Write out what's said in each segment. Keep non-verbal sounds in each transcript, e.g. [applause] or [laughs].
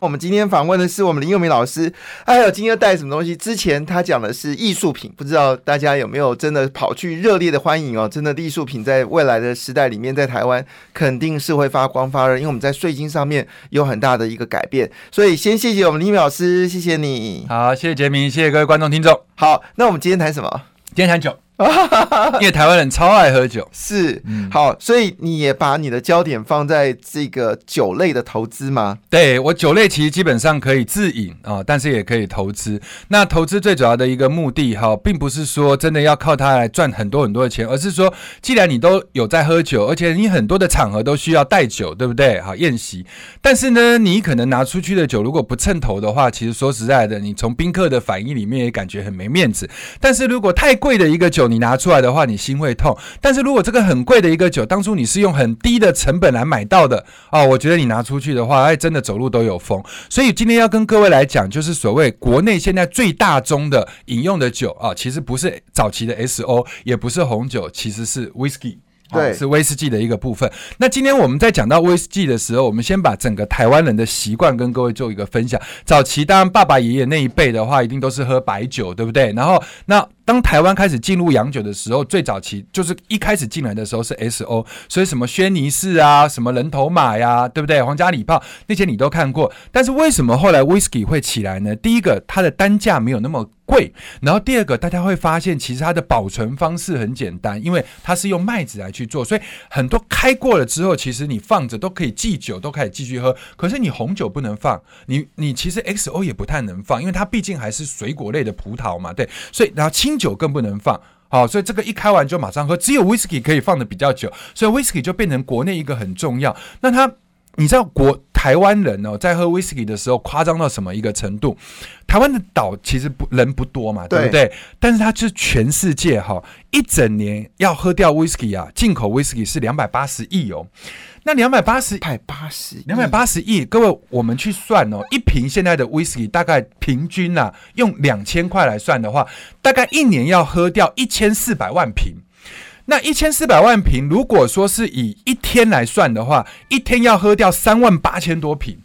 我们今天访问的是我们林佑明老师，哎呦今天带什么东西？之前他讲的是艺术品，不知道大家有没有真的跑去热烈的欢迎哦？真的艺术品在未来的时代里面，在台湾肯定是会发光发热，因为我们在税金上面有很大的一个改变。所以先谢谢我们林佑明老师，谢谢你。好，谢谢杰明，谢谢各位观众听众。好，那我们今天谈什么？今天谈酒。[laughs] 因为台湾人超爱喝酒，[laughs] 是好，所以你也把你的焦点放在这个酒类的投资吗？对我酒类其实基本上可以自饮啊，但是也可以投资。那投资最主要的一个目的哈，并不是说真的要靠它来赚很多很多的钱，而是说，既然你都有在喝酒，而且你很多的场合都需要带酒，对不对？好宴席，但是呢，你可能拿出去的酒如果不称头的话，其实说实在的，你从宾客的反应里面也感觉很没面子。但是如果太贵的一个酒，你拿出来的话，你心会痛。但是如果这个很贵的一个酒，当初你是用很低的成本来买到的哦，我觉得你拿出去的话，哎，真的走路都有风。所以今天要跟各位来讲，就是所谓国内现在最大宗的饮用的酒啊，其实不是早期的 S O，也不是红酒，其实是 Whisky。对，是威士忌的一个部分。那今天我们在讲到威士忌的时候，我们先把整个台湾人的习惯跟各位做一个分享。早期当然爸爸爷爷那一辈的话，一定都是喝白酒，对不对？然后那当台湾开始进入洋酒的时候，最早期就是一开始进来的时候是 S O，所以什么轩尼诗啊，什么人头马呀，对不对？皇家礼炮那些你都看过。但是为什么后来威士忌会起来呢？第一个，它的单价没有那么贵，然后第二个，大家会发现其实它的保存方式很简单，因为它是用麦子来去做，所以很多开过了之后，其实你放着都可以祭酒，都可以继续喝。可是你红酒不能放，你你其实 X O 也不太能放，因为它毕竟还是水果类的葡萄嘛，对，所以然后清。酒更不能放，好，所以这个一开完就马上喝，只有 whisky 可以放的比较久，所以 whisky 就变成国内一个很重要。那他，你知道国台湾人哦，在喝 whisky 的时候夸张到什么一个程度？台湾的岛其实不人不多嘛，对不对？但是它是全世界哈，一整年要喝掉 whisky 啊，进口 whisky 是两百八十亿哦。那两百八十，百八十，两百八十亿，各位，我们去算哦，一瓶现在的威士忌大概平均呐，用两千块来算的话，大概一年要喝掉一千四百万瓶。那一千四百万瓶，如果说是以一天来算的话，一天要喝掉三万八千多瓶。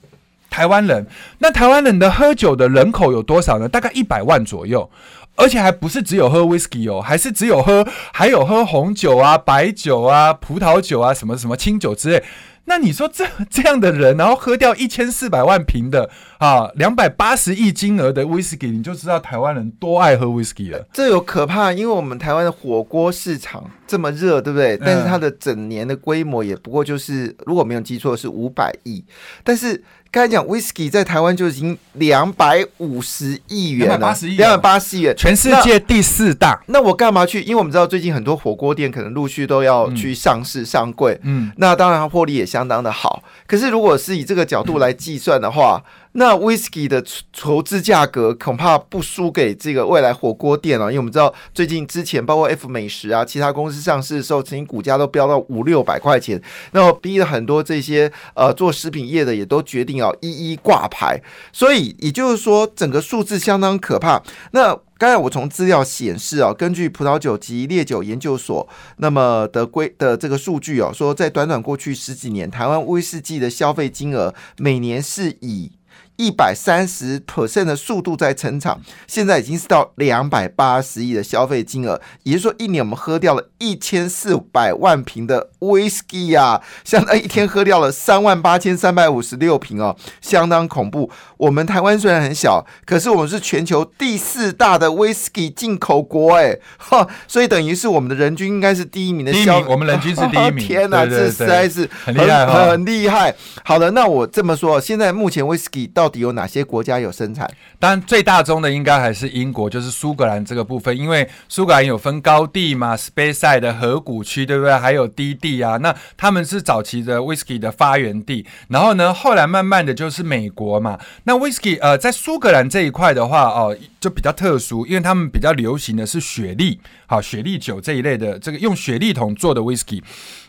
台湾人，那台湾人的喝酒的人口有多少呢？大概一百万左右。而且还不是只有喝 whisky 哦，还是只有喝，还有喝红酒啊、白酒啊、葡萄酒啊、什么什么清酒之类。那你说这 [laughs] 这样的人，然后喝掉一千四百万瓶的啊，两百八十亿金额的 whisky，你就知道台湾人多爱喝 whisky 了。这有可怕，因为我们台湾的火锅市场这么热，对不对？但是它的整年的规模也不过就是，如果没有记错是五百亿，但是。刚才讲，whisky 在台湾就已经两百五十亿元了，两百八十亿，两百八十亿元，全世界第四大。那我干嘛去？因为我们知道最近很多火锅店可能陆续都要去上市上柜，嗯，那当然它获利也相当的好。可是如果是以这个角度来计算的话，那 whisky 的筹资价格恐怕不输给这个未来火锅店了，因为我们知道最近之前包括 F 美食啊，其他公司上市的时候，曾经股价都飙到五六百块钱，那么逼了很多这些呃做食品业的也都决定要一一挂牌，所以也就是说整个数字相当可怕。那刚才我从资料显示啊，根据葡萄酒及烈酒研究所那么的规的这个数据哦，说在短短过去十几年，台湾威士忌的消费金额每年是以一百三十 percent 的速度在成长，现在已经是到两百八十亿的消费金额，也就是说，一年我们喝掉了一千四百万瓶的 whisky 啊，相当一天喝掉了三万八千三百五十六瓶哦，相当恐怖。我们台湾虽然很小，可是我们是全球第四大的 whisky 进口国，哎，哈，所以等于是我们的人均应该是第一名的。第一名，我们人均是 [laughs] 第一名。天哪，这实在是很厉害，很厉害。好的，那我这么说，现在目前 whisky 到到底有哪些国家有生产？当然，最大宗的应该还是英国，就是苏格兰这个部分，因为苏格兰有分高地嘛，Speyside 的河谷区，对不对？还有低地啊，那他们是早期的 whisky 的发源地。然后呢，后来慢慢的就是美国嘛。那 whisky 呃，在苏格兰这一块的话哦，就比较特殊，因为他们比较流行的是雪莉，好雪莉酒这一类的，这个用雪莉桶做的 whisky。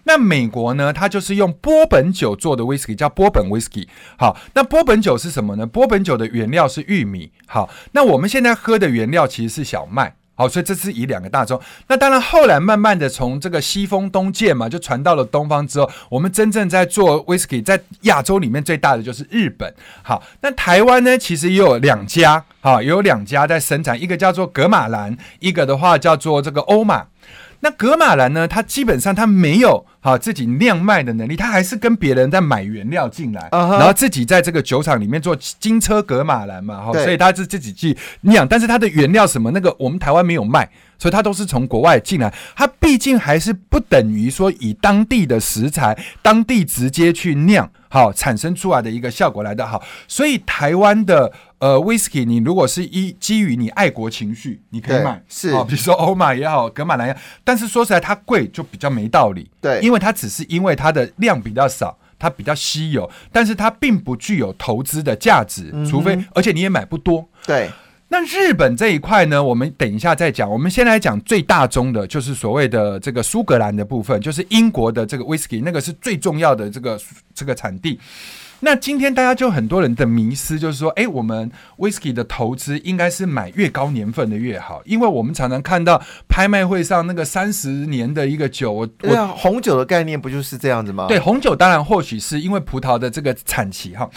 那美国呢，它就是用波本酒做的 whisky，叫波本 whisky。好，那波本酒是什么呢？波本酒的原料是玉米。好，那我们现在喝的原料其实是小麦。好，所以这是以两个大洲。那当然，后来慢慢的从这个西风东渐嘛，就传到了东方之后，我们真正在做威士忌在亚洲里面最大的就是日本。好，那台湾呢，其实也有两家，好，有两家在生产，一个叫做格马兰，一个的话叫做这个欧马。那格马兰呢？它基本上它没有哈自己酿卖的能力，它还是跟别人在买原料进来，然后自己在这个酒厂里面做金车格马兰嘛，哈，所以它是自己去酿，但是它的原料什么那个我们台湾没有卖，所以它都是从国外进来。它毕竟还是不等于说以当地的食材、当地直接去酿，好产生出来的一个效果来的好。所以台湾的。呃，whisky，你如果是一基于你爱国情绪，你可以买，是比如说欧玛也好，格马兰也好，但是说实在，它贵就比较没道理，对，因为它只是因为它的量比较少，它比较稀有，但是它并不具有投资的价值，除非而且你也买不多，对。那日本这一块呢，我们等一下再讲，我们先来讲最大宗的，就是所谓的这个苏格兰的部分，就是英国的这个 whisky，那个是最重要的这个这个产地。那今天大家就很多人的迷思就是说，哎，我们 whisky 的投资应该是买越高年份的越好，因为我们常常看到拍卖会上那个三十年的一个酒，我我红酒的概念不就是这样子吗？对，红酒当然或许是因为葡萄的这个产期哈。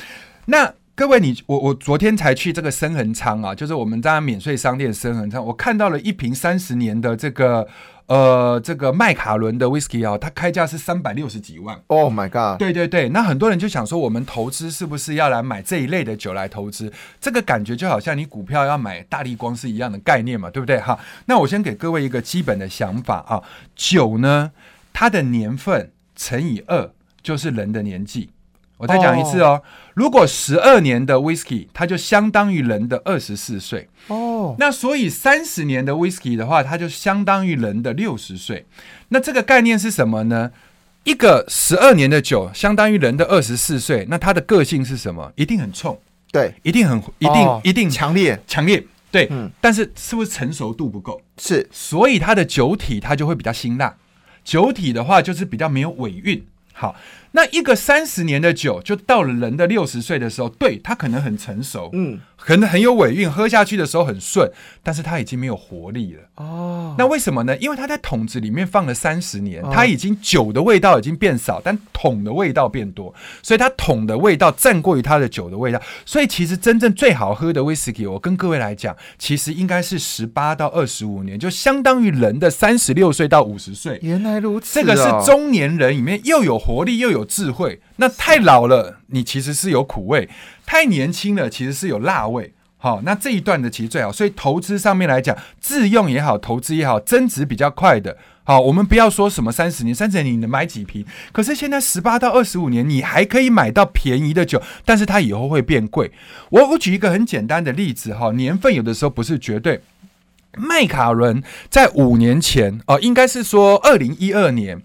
那各位，你我我昨天才去这个深恒仓啊，就是我们家免税商店深恒仓，我看到了一瓶三十年的这个。呃，这个麦卡伦的 whisky 啊，它开价是三百六十几万。Oh my god！对对对，那很多人就想说，我们投资是不是要来买这一类的酒来投资？这个感觉就好像你股票要买大力光是一样的概念嘛，对不对？哈，那我先给各位一个基本的想法啊，酒呢，它的年份乘以二就是人的年纪。我再讲一次哦，如果十二年的 whisky，它就相当于人的二十四岁哦。那所以三十年的 whisky 的话，它就相当于人的六十岁。那这个概念是什么呢？一个十二年的酒相当于人的二十四岁，那它的个性是什么？一定很冲，对，一定很一定一定强烈强烈，对，嗯。但是是不是成熟度不够？是，所以它的酒体它就会比较辛辣。酒体的话就是比较没有尾韵。好。那一个三十年的酒，就到了人的六十岁的时候，对他可能很成熟，嗯，可能很有尾韵，喝下去的时候很顺，但是他已经没有活力了。哦，那为什么呢？因为他在桶子里面放了三十年，他已经酒的味道已经变少，但桶的味道变多，所以它桶的味道占过于它的酒的味道。所以其实真正最好喝的威士忌，我跟各位来讲，其实应该是十八到二十五年，就相当于人的三十六岁到五十岁。原来如此，这个是中年人里面又有活力又有智慧。那太老了，你其实是有苦味；太年轻了，其实是有辣味。好，那这一段的其实最好，所以投资上面来讲，自用也好，投资也好，增值比较快的。好，我们不要说什么三十年，三十年你能买几瓶？可是现在十八到二十五年，你还可以买到便宜的酒，但是它以后会变贵。我我举一个很简单的例子哈，年份有的时候不是绝对。麦卡伦在五年前哦，应该是说二零一二年。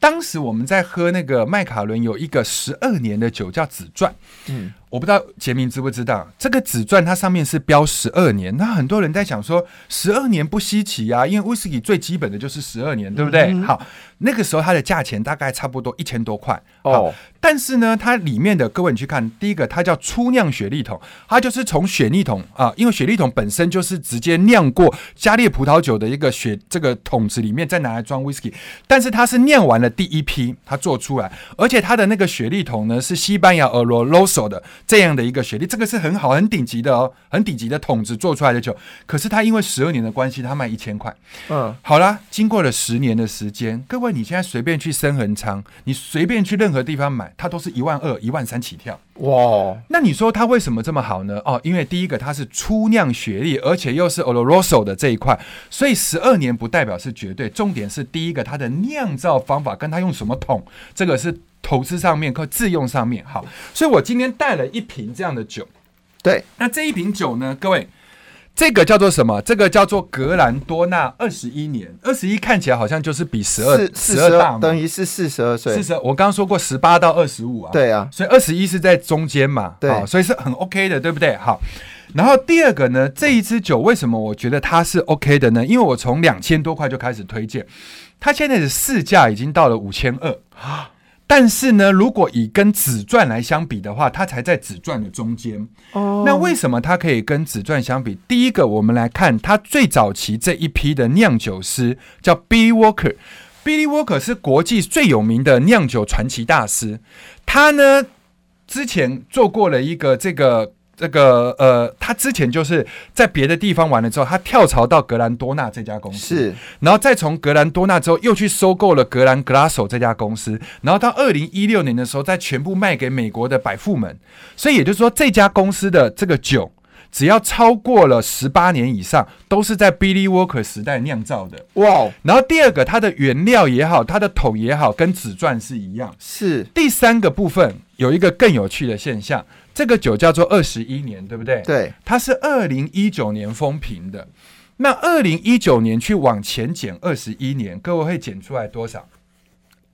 当时我们在喝那个麦卡伦，有一个十二年的酒叫紫钻。嗯。我不知道杰明知不知道，这个紫钻它上面是标十二年，那很多人在想说十二年不稀奇啊，因为威士忌最基本的就是十二年，对不对？好，那个时候它的价钱大概差不多一千多块哦。但是呢，它里面的各位你去看，第一个它叫初酿雪莉桶，它就是从雪莉桶啊，因为雪莉桶本身就是直接酿过加烈葡萄酒的一个雪这个桶子里面再拿来装威士忌，但是它是酿完了第一批，它做出来，而且它的那个雪莉桶呢是西班牙俄罗罗索的。这样的一个学历，这个是很好、很顶级的哦，很顶级的桶子做出来的酒。可是它因为十二年的关系，它卖一千块。嗯，好啦，经过了十年的时间，各位你现在随便去深恒仓，你随便去任何地方买，它都是一万二、一万三起跳。哇，那你说它为什么这么好呢？哦，因为第一个它是初酿学历，而且又是 Oloroso 的这一块，所以十二年不代表是绝对。重点是第一个它的酿造方法跟它用什么桶，这个是。投资上面和自用上面好，所以我今天带了一瓶这样的酒。对，那这一瓶酒呢，各位，这个叫做什么？这个叫做格兰多纳二十一年，二十一看起来好像就是比十二十二大，等于是四十二岁。四十，我刚刚说过十八到二十五啊。对啊，所以二十一是在中间嘛。对，所以是很 OK 的，对不对？好，然后第二个呢，这一支酒为什么我觉得它是 OK 的呢？因为我从两千多块就开始推荐。它现在的市价已经到了五千二啊。但是呢，如果以跟紫钻来相比的话，它才在紫钻的中间。哦，那为什么它可以跟紫钻相比？第一个，我们来看它最早期这一批的酿酒师叫 Billy Walker。Billy Walker 是国际最有名的酿酒传奇大师。他呢，之前做过了一个这个。这个呃，他之前就是在别的地方玩了之后，他跳槽到格兰多纳这家公司，是，然后再从格兰多纳之后又去收购了格兰格拉索这家公司，然后到二零一六年的时候再全部卖给美国的百富们，所以也就是说这家公司的这个酒只要超过了十八年以上，都是在 Billy Walker 时代酿造的。哇！然后第二个，它的原料也好，它的桶也好，跟紫钻是一样。是。第三个部分有一个更有趣的现象。这个酒叫做二十一年，对不对？对，它是二零一九年封瓶的。那二零一九年去往前减二十一年，各位会减出来多少？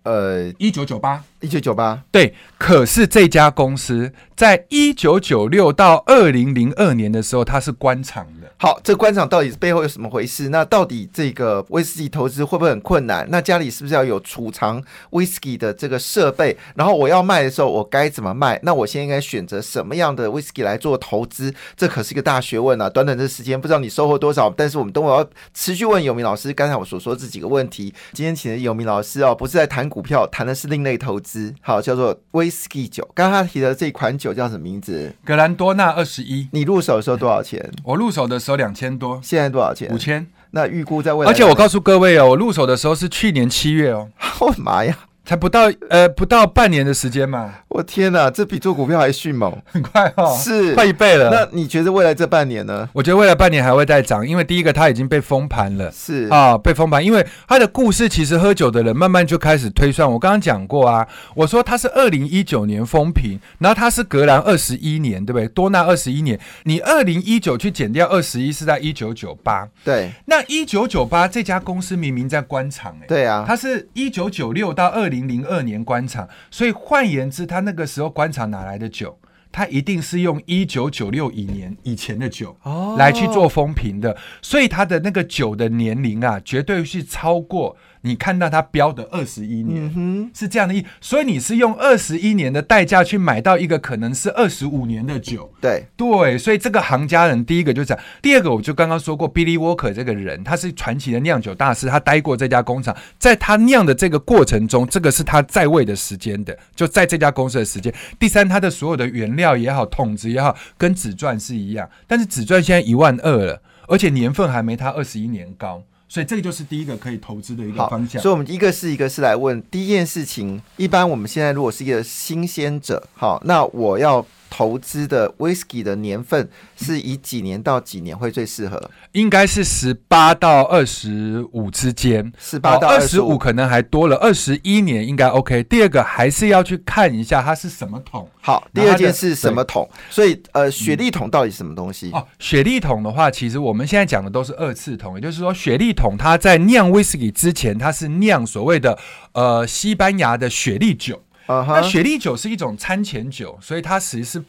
呃，一九九八。一九九八对，可是这家公司在一九九六到二零零二年的时候，它是官场的。好，这官场到底背后有什么回事？那到底这个威士忌投资会不会很困难？那家里是不是要有储藏威士忌的这个设备？然后我要卖的时候，我该怎么？卖？那我现在应该选择什么？样的威士忌来做投资？这可是一个大学问啊！短短的时间，不知道你收获多少。但是我们等会要持续问有明老师，刚才我所说这几个问题。今天请的有明老师哦，不是在谈股票，谈的是另类投资。好，叫做威士忌酒。刚刚他提的这款酒叫什么名字？格兰多纳二十一。你入手的时候多少钱？我入手的时候两千多。现在多少钱？五千。那预估在未来？而且我告诉各位哦，我入手的时候是去年七月哦。我 [laughs] 的妈呀！才不到呃不到半年的时间嘛！我天哪，这比做股票还迅猛，[laughs] 很快哦，是快一倍了。那你觉得未来这半年呢？我觉得未来半年还会再涨，因为第一个它已经被封盘了，是啊，被封盘。因为它的故事其实喝酒的人慢慢就开始推算。我刚刚讲过啊，我说它是二零一九年封瓶，然后它是格兰二十一年，对不对？多纳二十一年，你二零一九去减掉二十一，是在一九九八。对，那一九九八这家公司明明在官场哎，对啊，它是一九九六到二零零零二年。官场，所以换言之，他那个时候官场哪来的酒？他一定是用一九九六以年以前的酒来去做封瓶的，所以他的那个酒的年龄啊，绝对是超过。你看到它标的二十一年，是这样的意，所以你是用二十一年的代价去买到一个可能是二十五年的酒，对对，所以这个行家人第一个就讲，第二个我就刚刚说过，Billy Walker 这个人他是传奇的酿酒大师，他待过这家工厂，在他酿的这个过程中，这个是他在位的时间的，就在这家公司的时间。第三，他的所有的原料也好，桶子也好，跟紫钻是一样，但是紫钻现在一万二了，而且年份还没他二十一年高。所以这个就是第一个可以投资的一个方向。所以，我们一个是一个是来问第一件事情。一般我们现在如果是一个新鲜者，好，那我要。投资的 whisky 的年份是以几年到几年会最适合？应该是十八到二十五之间，十八到二十五可能还多了，二十一年应该 OK。第二个还是要去看一下它是什么桶。好，第二件是什么桶？所以呃，雪莉桶到底是什么东西？哦，雪莉桶的话，其实我们现在讲的都是二次桶，也就是说，雪莉桶它在酿 whisky 之前，它是酿所谓的呃西班牙的雪莉酒。那雪莉酒是一种餐前酒，所以它其实是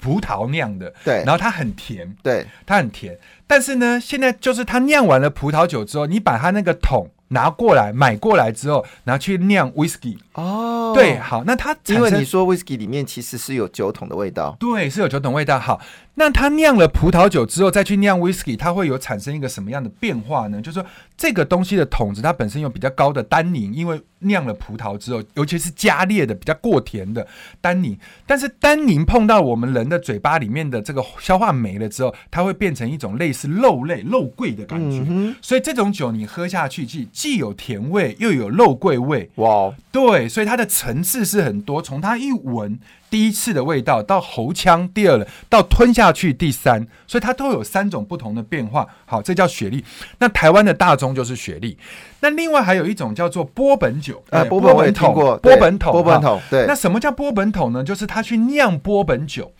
葡萄酿的，对，然后它很甜，对，它很甜。但是呢，现在就是它酿完了葡萄酒之后，你把它那个桶拿过来买过来之后，拿去酿 whisky。哦，对，好，那它因为你说 whisky 里面其实是有酒桶的味道，对，是有酒桶味道。好，那它酿了葡萄酒之后再去酿 whisky，它会有产生一个什么样的变化呢？就是说。这个东西的桶子，它本身有比较高的单宁，因为酿了葡萄之后，尤其是加烈的、比较过甜的单宁。但是单宁碰到我们人的嘴巴里面的这个消化酶了之后，它会变成一种类似肉类、肉桂的感觉。所以这种酒你喝下去，既既有甜味，又有肉桂味。哇，对，所以它的层次是很多。从它一闻。第一次的味道到喉腔，第二了到吞下去，第三，所以它都有三种不同的变化。好，这叫雪莉。那台湾的大宗就是雪莉。那另外还有一种叫做波本酒，呃，波本桶，波本桶，波本桶。对。那什么叫波本桶呢？就是他去酿波本酒。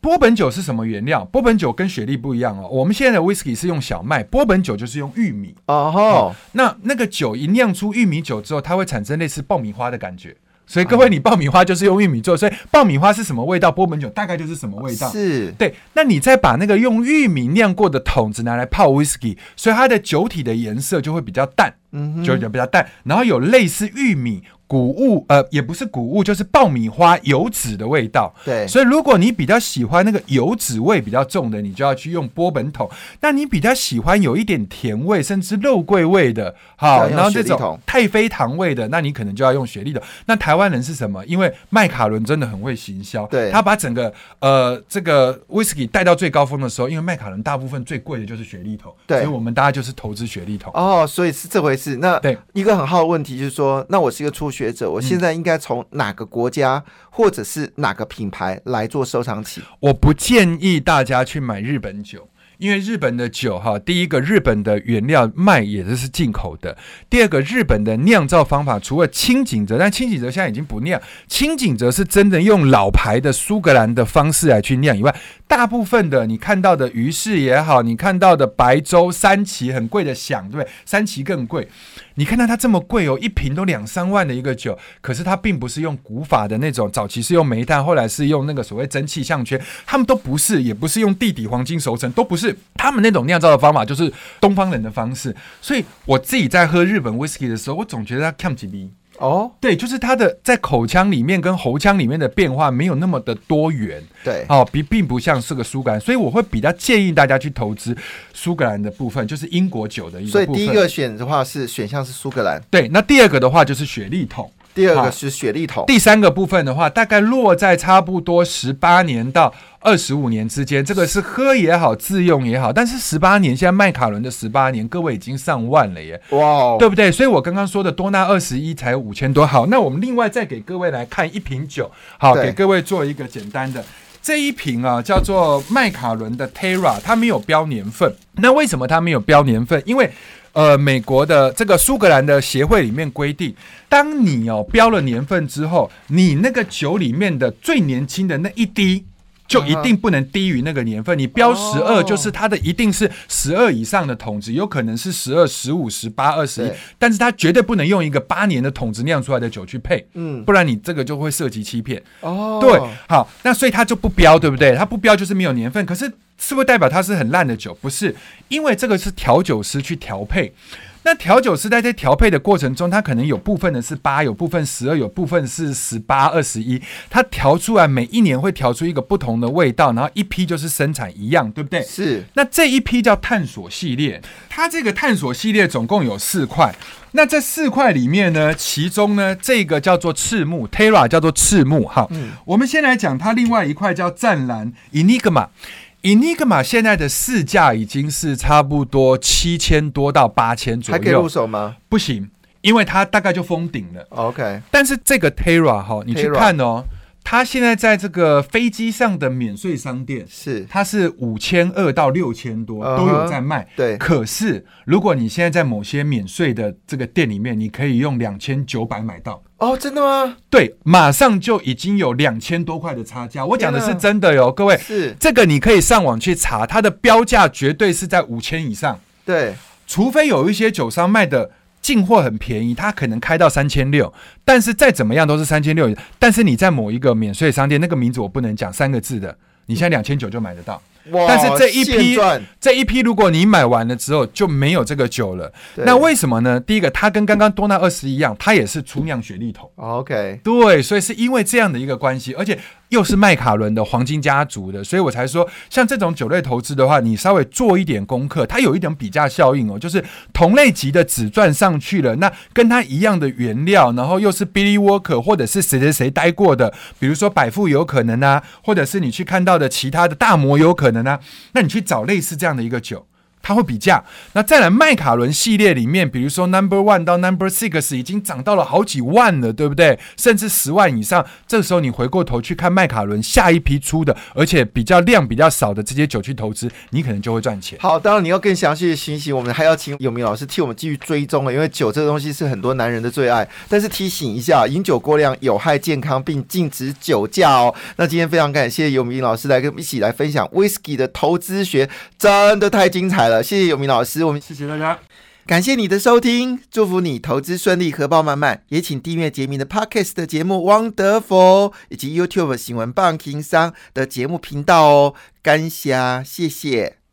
波本酒是什么原料？波本酒跟雪莉不一样哦。我们现在的 whisky 是用小麦，波本酒就是用玉米。哦吼。那那个酒一酿出玉米酒之后，它会产生类似爆米花的感觉。所以各位，你爆米花就是用玉米做，所以爆米花是什么味道，波本酒大概就是什么味道。是对，那你再把那个用玉米酿过的桶子拿来泡 whisky，所以它的酒体的颜色就会比较淡，嗯，就比较淡，然后有类似玉米。谷物呃，也不是谷物，就是爆米花油脂的味道。对，所以如果你比较喜欢那个油脂味比较重的，你就要去用波本桶。那你比较喜欢有一点甜味，甚至肉桂味的，好，然后这种太妃糖味的，那你可能就要用雪莉桶。那台湾人是什么？因为麦卡伦真的很会行销，对，他把整个呃这个威士忌带到最高峰的时候，因为麦卡伦大部分最贵的就是雪莉桶，对，所以我们大家就是投资雪莉桶。哦，所以是这回事。那对一个很好的问题就是说，那我是一个初。学者，我现在应该从哪个国家或者是哪个品牌来做收藏起？我不建议大家去买日本酒。因为日本的酒哈，第一个日本的原料卖也是是进口的，第二个日本的酿造方法除了清井泽，但清井泽现在已经不酿，清井泽是真的用老牌的苏格兰的方式来去酿以外，大部分的你看到的鱼市也好，你看到的白州三旗很贵的响，对不对？三旗更贵，你看到它这么贵哦，一瓶都两三万的一个酒，可是它并不是用古法的那种，早期是用煤炭，后来是用那个所谓蒸汽项圈，他们都不是，也不是用地底黄金熟成，都不是。他们那种酿造的方法，就是东方人的方式。所以我自己在喝日本 whisky 的时候，我总觉得它看不起你哦，对，就是它的在口腔里面跟喉腔里面的变化没有那么的多元。对，哦，并并不像是个苏格兰，所以我会比较建议大家去投资苏格兰的部分，就是英国酒的一个。所以第一个选的话是选项是苏格兰。对，那第二个的话就是雪莉桶。第二个是雪莉桶，第三个部分的话，大概落在差不多十八年到二十五年之间。这个是喝也好，自用也好。但是十八年，现在麦卡伦的十八年，各位已经上万了耶！哇，对不对？所以我刚刚说的多纳二十一才五千多。好，那我们另外再给各位来看一瓶酒，好，给各位做一个简单的这一瓶啊，叫做麦卡伦的 Terra，它没有标年份。那为什么它没有标年份？因为呃，美国的这个苏格兰的协会里面规定，当你哦标了年份之后，你那个酒里面的最年轻的那一滴，就一定不能低于那个年份。你标十二，就是它的一定是十二以上的桶子，有可能是十二、十五、十八、二十一，但是它绝对不能用一个八年的桶子酿出来的酒去配，嗯，不然你这个就会涉及欺骗。哦，对，好，那所以它就不标，对不对？它不标就是没有年份，可是。是不是代表它是很烂的酒？不是，因为这个是调酒师去调配。那调酒师在这调配的过程中，他可能有部分的是八，有部分十二，有部分是十八、二十一。他调出来每一年会调出一个不同的味道，然后一批就是生产一样，对不对？是。那这一批叫探索系列，它这个探索系列总共有四块。那这四块里面呢，其中呢这个叫做赤木 Terra，叫做赤木哈。嗯。我们先来讲它另外一块叫湛蓝 Enigma。Enigma 现在的市价已经是差不多七千多到八千左右，还可以入手吗？不行，因为它大概就封顶了。OK，但是这个 Terra 哈，你去看哦，它现在在这个飞机上的免税商店是，它是五千二到六千多都有在卖。对，可是如果你现在在某些免税的这个店里面，你可以用两千九百买到。哦，真的吗？对，马上就已经有两千多块的差价。我讲的是真的哟，各位，是这个你可以上网去查，它的标价绝对是在五千以上。对，除非有一些酒商卖的进货很便宜，它可能开到三千六，但是再怎么样都是三千六。但是你在某一个免税商店，那个名字我不能讲三个字的，你现在两千九就买得到。但是这一批这一批，如果你买完了之后就没有这个酒了，那为什么呢？第一个，它跟刚刚多纳二十一样，它也是出酿雪莉桶。OK，对，所以是因为这样的一个关系，而且。又是麦卡伦的黄金家族的，所以我才说，像这种酒类投资的话，你稍微做一点功课，它有一点比价效应哦，就是同类级的只赚上去了，那跟它一样的原料，然后又是 Billy Walker 或者是谁谁谁待过的，比如说百富有可能啊，或者是你去看到的其他的大摩有可能那，那你去找类似这样的一个酒。它会比价，那再来麦卡伦系列里面，比如说 Number One 到 Number Six 已经涨到了好几万了，对不对？甚至十万以上。这时候你回过头去看麦卡伦下一批出的，而且比较量比较少的这些酒去投资，你可能就会赚钱。好，当然你要更详细的信息，我们还要请有明老师替我们继续追踪了，因为酒这个东西是很多男人的最爱。但是提醒一下，饮酒过量有害健康，并禁止酒驾哦。那今天非常感谢有明老师来跟我们一起来分享 Whisky 的投资学，真的太精彩了。谢谢永明老师，我们谢谢大家。感谢你的收听，祝福你投资顺利，荷包满满。也请订阅杰明的 Podcast 的节目《Wonderful》，以及 YouTube 新闻棒情商的节目频道哦。感谢，谢谢。